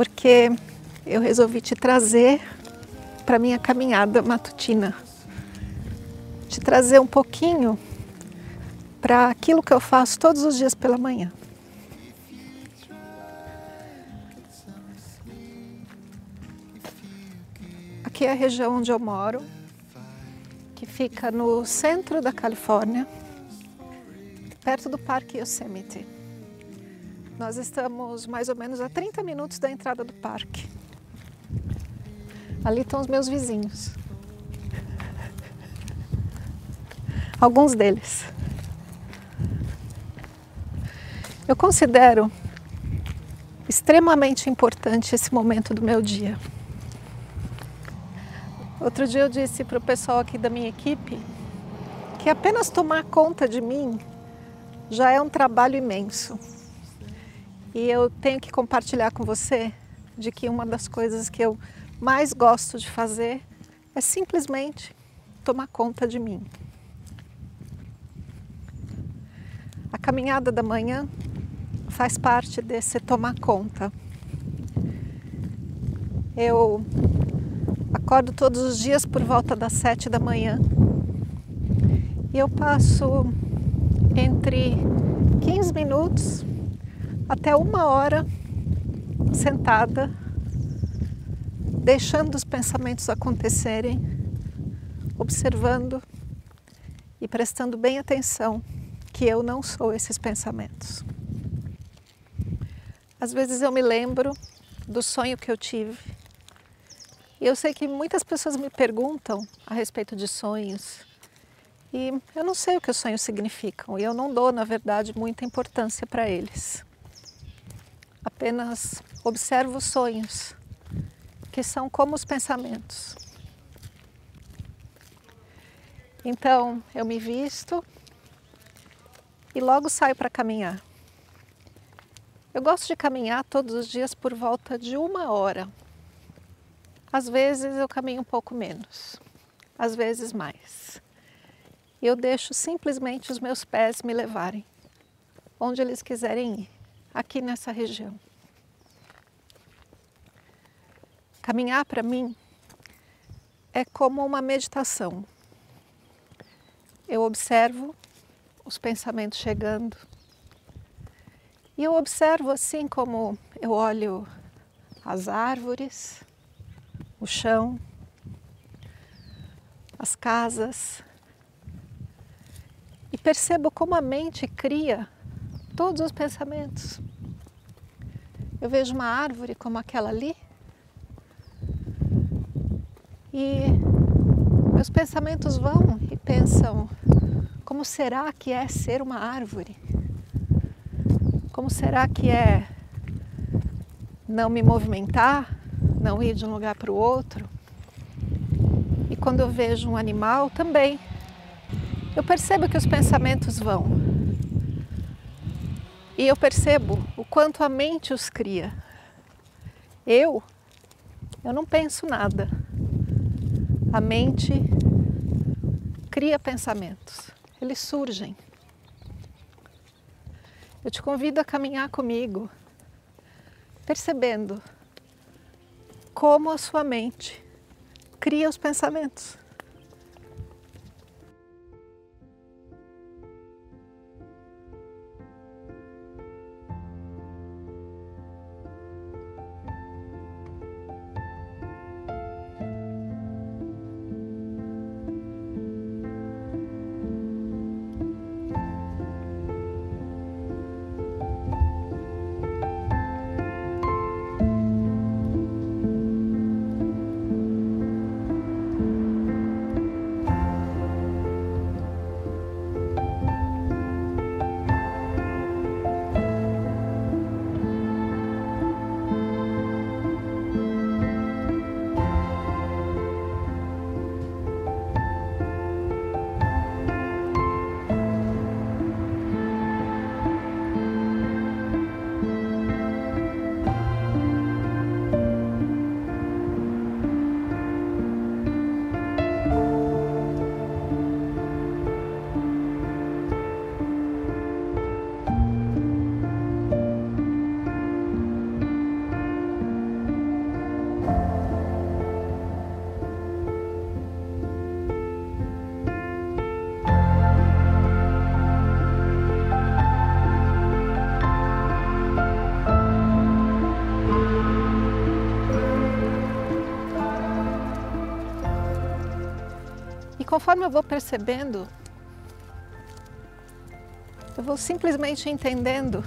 porque eu resolvi te trazer para minha caminhada matutina. Te trazer um pouquinho para aquilo que eu faço todos os dias pela manhã. Aqui é a região onde eu moro, que fica no centro da Califórnia, perto do Parque Yosemite. Nós estamos mais ou menos a 30 minutos da entrada do parque. Ali estão os meus vizinhos. Alguns deles. Eu considero extremamente importante esse momento do meu dia. Outro dia eu disse para o pessoal aqui da minha equipe que apenas tomar conta de mim já é um trabalho imenso. E eu tenho que compartilhar com você de que uma das coisas que eu mais gosto de fazer é simplesmente tomar conta de mim. A caminhada da manhã faz parte desse tomar conta. Eu acordo todos os dias por volta das sete da manhã e eu passo entre 15 minutos até uma hora sentada, deixando os pensamentos acontecerem, observando e prestando bem atenção que eu não sou esses pensamentos. Às vezes eu me lembro do sonho que eu tive. E eu sei que muitas pessoas me perguntam a respeito de sonhos. E eu não sei o que os sonhos significam e eu não dou, na verdade, muita importância para eles apenas observo os sonhos, que são como os pensamentos. Então eu me visto e logo saio para caminhar. Eu gosto de caminhar todos os dias por volta de uma hora. Às vezes eu caminho um pouco menos, às vezes mais. E eu deixo simplesmente os meus pés me levarem onde eles quiserem ir aqui nessa região. Caminhar para mim é como uma meditação. Eu observo os pensamentos chegando e eu observo assim como eu olho as árvores, o chão, as casas e percebo como a mente cria todos os pensamentos. Eu vejo uma árvore como aquela ali e meus pensamentos vão e pensam: como será que é ser uma árvore? Como será que é não me movimentar, não ir de um lugar para o outro? E quando eu vejo um animal também, eu percebo que os pensamentos vão. E eu percebo o quanto a mente os cria. Eu, eu não penso nada. A mente cria pensamentos, eles surgem. Eu te convido a caminhar comigo, percebendo como a sua mente cria os pensamentos. Conforme eu vou percebendo, eu vou simplesmente entendendo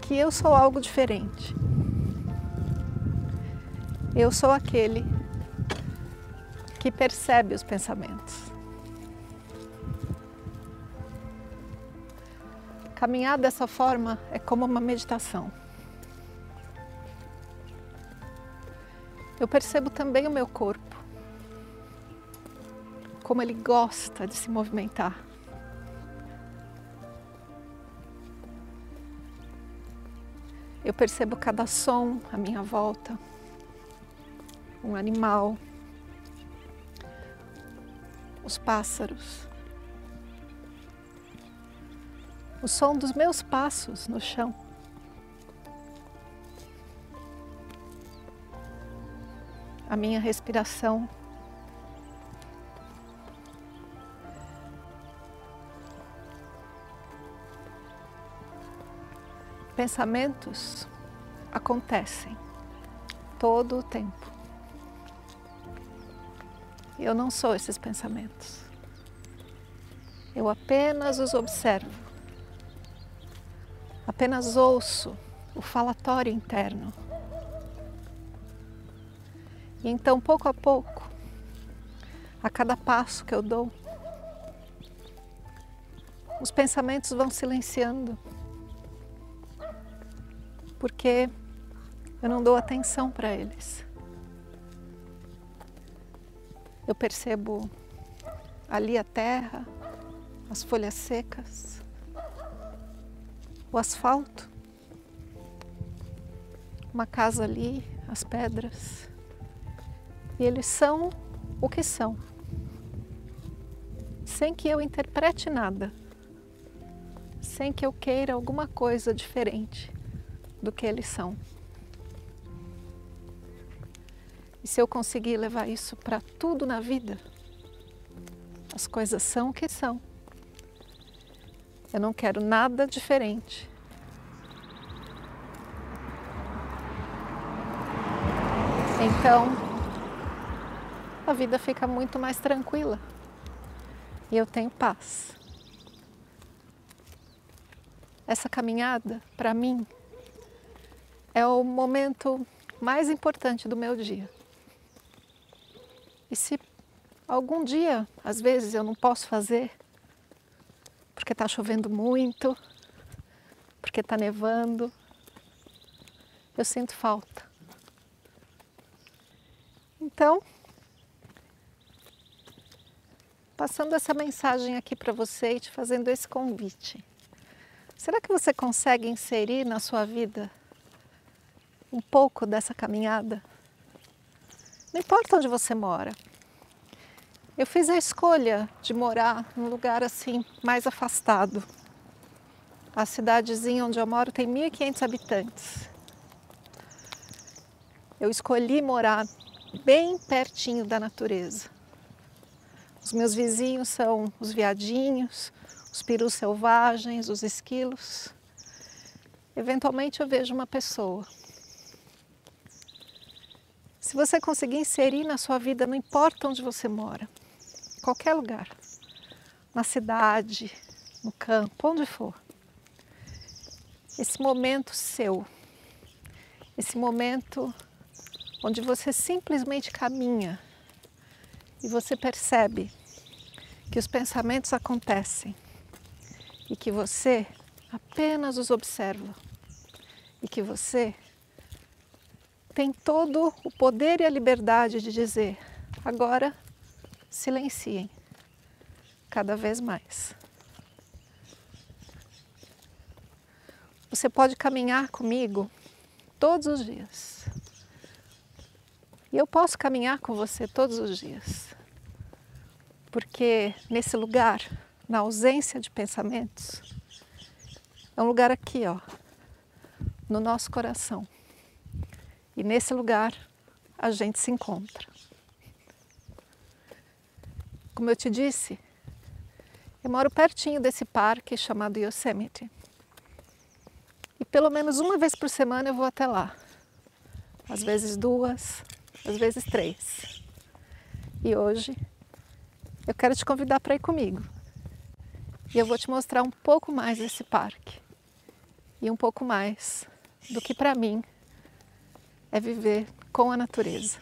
que eu sou algo diferente. Eu sou aquele que percebe os pensamentos. Caminhar dessa forma é como uma meditação. Eu percebo também o meu corpo, como ele gosta de se movimentar. Eu percebo cada som à minha volta, um animal, os pássaros, o som dos meus passos no chão. A minha respiração. Pensamentos acontecem todo o tempo. Eu não sou esses pensamentos. Eu apenas os observo apenas ouço o falatório interno. E então, pouco a pouco, a cada passo que eu dou, os pensamentos vão silenciando, porque eu não dou atenção para eles. Eu percebo ali a terra, as folhas secas, o asfalto, uma casa ali, as pedras. E eles são o que são, sem que eu interprete nada, sem que eu queira alguma coisa diferente do que eles são. E se eu conseguir levar isso para tudo na vida, as coisas são o que são. Eu não quero nada diferente. Então, a vida fica muito mais tranquila e eu tenho paz. Essa caminhada, para mim, é o momento mais importante do meu dia. E se algum dia, às vezes, eu não posso fazer, porque está chovendo muito, porque está nevando. Eu sinto falta. Então, passando essa mensagem aqui para você e te fazendo esse convite. Será que você consegue inserir na sua vida um pouco dessa caminhada? Não importa onde você mora, eu fiz a escolha de morar num lugar assim mais afastado. A cidadezinha onde eu moro tem 1.500 habitantes. Eu escolhi morar bem pertinho da natureza. Os meus vizinhos são os viadinhos, os perus selvagens, os esquilos. Eventualmente eu vejo uma pessoa. Se você conseguir inserir na sua vida, não importa onde você mora, qualquer lugar, na cidade, no campo, onde for. Esse momento seu, esse momento onde você simplesmente caminha e você percebe que os pensamentos acontecem e que você apenas os observa e que você tem todo o poder e a liberdade de dizer: agora silenciem cada vez mais. Você pode caminhar comigo todos os dias. E eu posso caminhar com você todos os dias. Porque nesse lugar, na ausência de pensamentos, é um lugar aqui, ó, no nosso coração. E nesse lugar a gente se encontra. Como eu te disse, eu moro pertinho desse parque chamado Yosemite. E pelo menos uma vez por semana eu vou até lá. Às vezes duas, às vezes três. E hoje eu quero te convidar para ir comigo. E eu vou te mostrar um pouco mais desse parque. E um pouco mais do que para mim é viver com a natureza.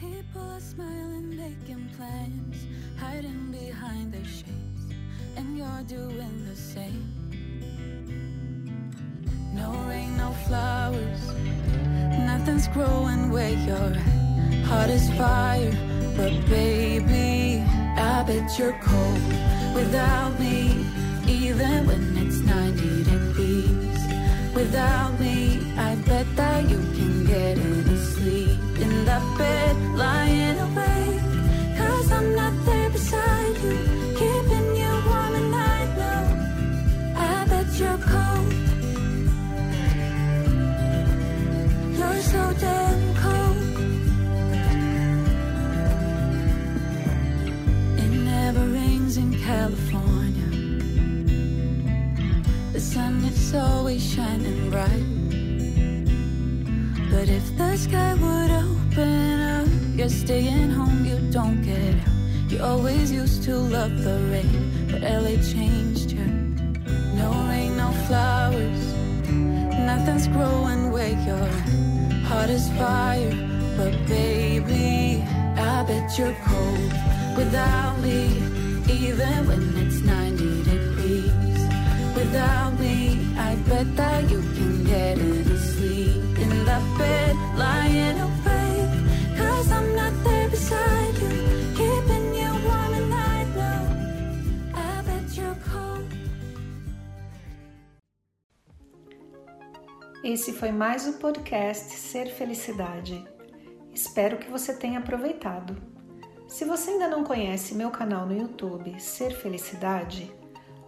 People are smiling, making plans, hiding behind their shades, and you're doing nothing's growing where you're at. Heart is fire, but baby, I bet you're cold without me, even when it's 90 degrees. Without me, But if the sky would open up, you're staying home, you don't get out. You always used to love the rain, but LA changed you. No rain, no flowers, nothing's growing where you're at. Heart is fire, but baby, I bet you're cold without me, even when it's 90 degrees. Without me, I bet that you can get any sleep in that bed, lying awake. Cause I'm not there beside you, keeping you warm, and I know I bet you're cold. Esse foi mais o podcast Ser Felicidade. Espero que você tenha aproveitado. Se você ainda não conhece meu canal no YouTube Ser Felicidade,